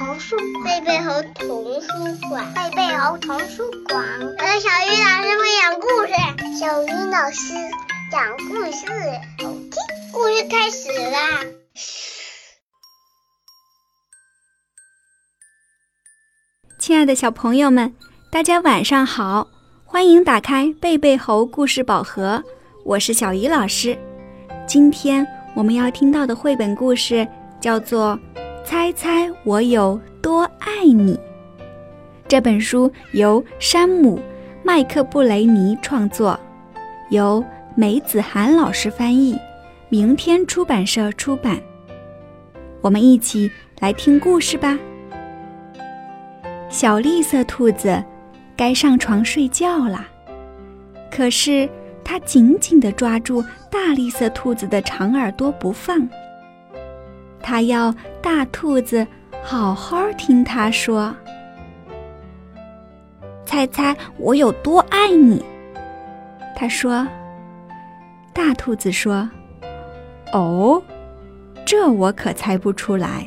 童书贝贝猴童书馆，贝贝猴童书馆。我是小鱼老师会讲故事，小鱼老师讲故事，好听。故事开始啦！亲爱的小朋友们，大家晚上好，欢迎打开贝贝猴故事宝盒，我是小鱼老师。今天我们要听到的绘本故事叫做《猜猜我有多爱你》。这本书由山姆·麦克布雷尼创作，由梅子涵老师翻译，明天出版社出版。我们一起来听故事吧。小绿色兔子该上床睡觉了，可是它紧紧地抓住大绿色兔子的长耳朵不放。它要大兔子好好听它说：“猜猜我有多爱你？”他说。大兔子说：“哦，这我可猜不出来。”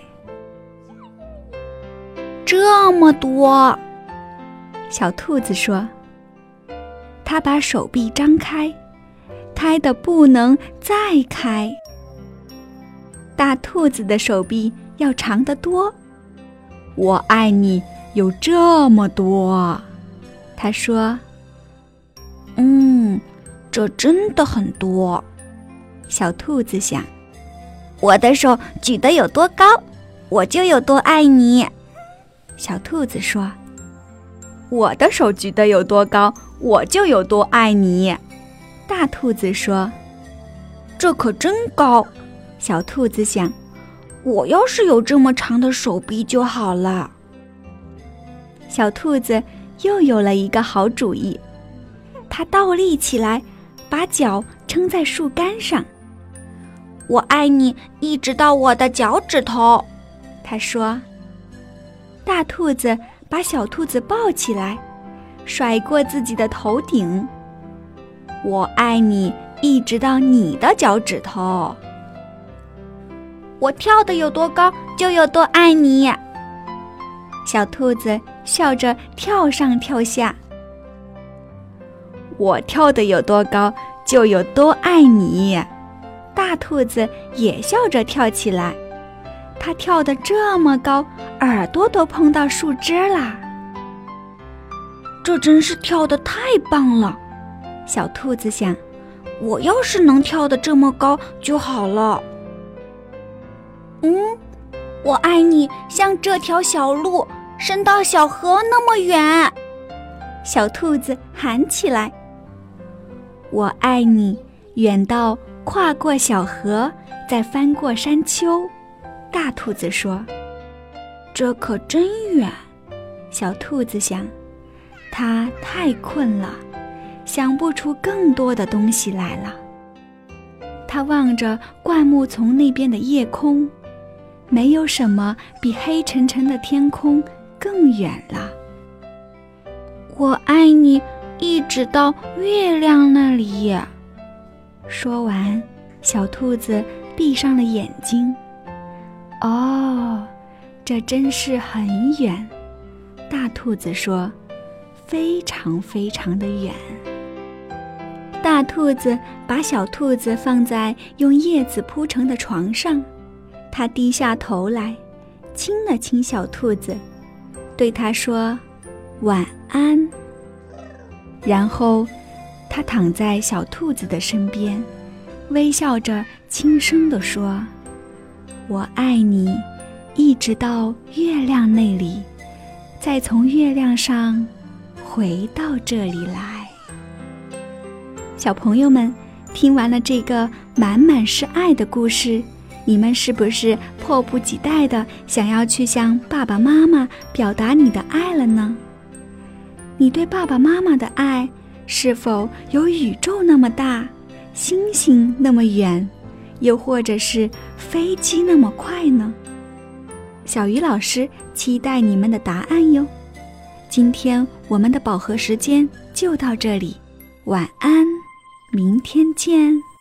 这么多，小兔子说：“它把手臂张开，开的不能再开。大兔子的手臂要长得多。我爱你有这么多。”他说：“嗯，这真的很多。”小兔子想：“我的手举得有多高，我就有多爱你。”小兔子说：“我的手举得有多高，我就有多爱你。”大兔子说：“这可真高。”小兔子想：“我要是有这么长的手臂就好了。”小兔子又有了一个好主意，它倒立起来，把脚撑在树干上。“我爱你，一直到我的脚趾头。”它说。大兔子把小兔子抱起来，甩过自己的头顶。我爱你，一直到你的脚趾头。我跳的有多高，就有多爱你。小兔子笑着跳上跳下。我跳的有多高，就有多爱你。大兔子也笑着跳起来。它跳得这么高，耳朵都碰到树枝啦！这真是跳得太棒了，小兔子想：我要是能跳得这么高就好了。嗯，我爱你，像这条小路伸到小河那么远。小兔子喊起来：“我爱你，远到跨过小河，再翻过山丘。”大兔子说：“这可真远。”小兔子想：“它太困了，想不出更多的东西来了。”它望着灌木丛那边的夜空，没有什么比黑沉沉的天空更远了。我爱你，一直到月亮那里。说完，小兔子闭上了眼睛。哦，这真是很远，大兔子说：“非常非常的远。”大兔子把小兔子放在用叶子铺成的床上，它低下头来，亲了亲小兔子，对它说：“晚安。”然后，它躺在小兔子的身边，微笑着轻声地说。我爱你，一直到月亮那里，再从月亮上回到这里来。小朋友们，听完了这个满满是爱的故事，你们是不是迫不及待的想要去向爸爸妈妈表达你的爱了呢？你对爸爸妈妈的爱，是否有宇宙那么大，星星那么远？又或者是飞机那么快呢？小鱼老师期待你们的答案哟。今天我们的饱和时间就到这里，晚安，明天见。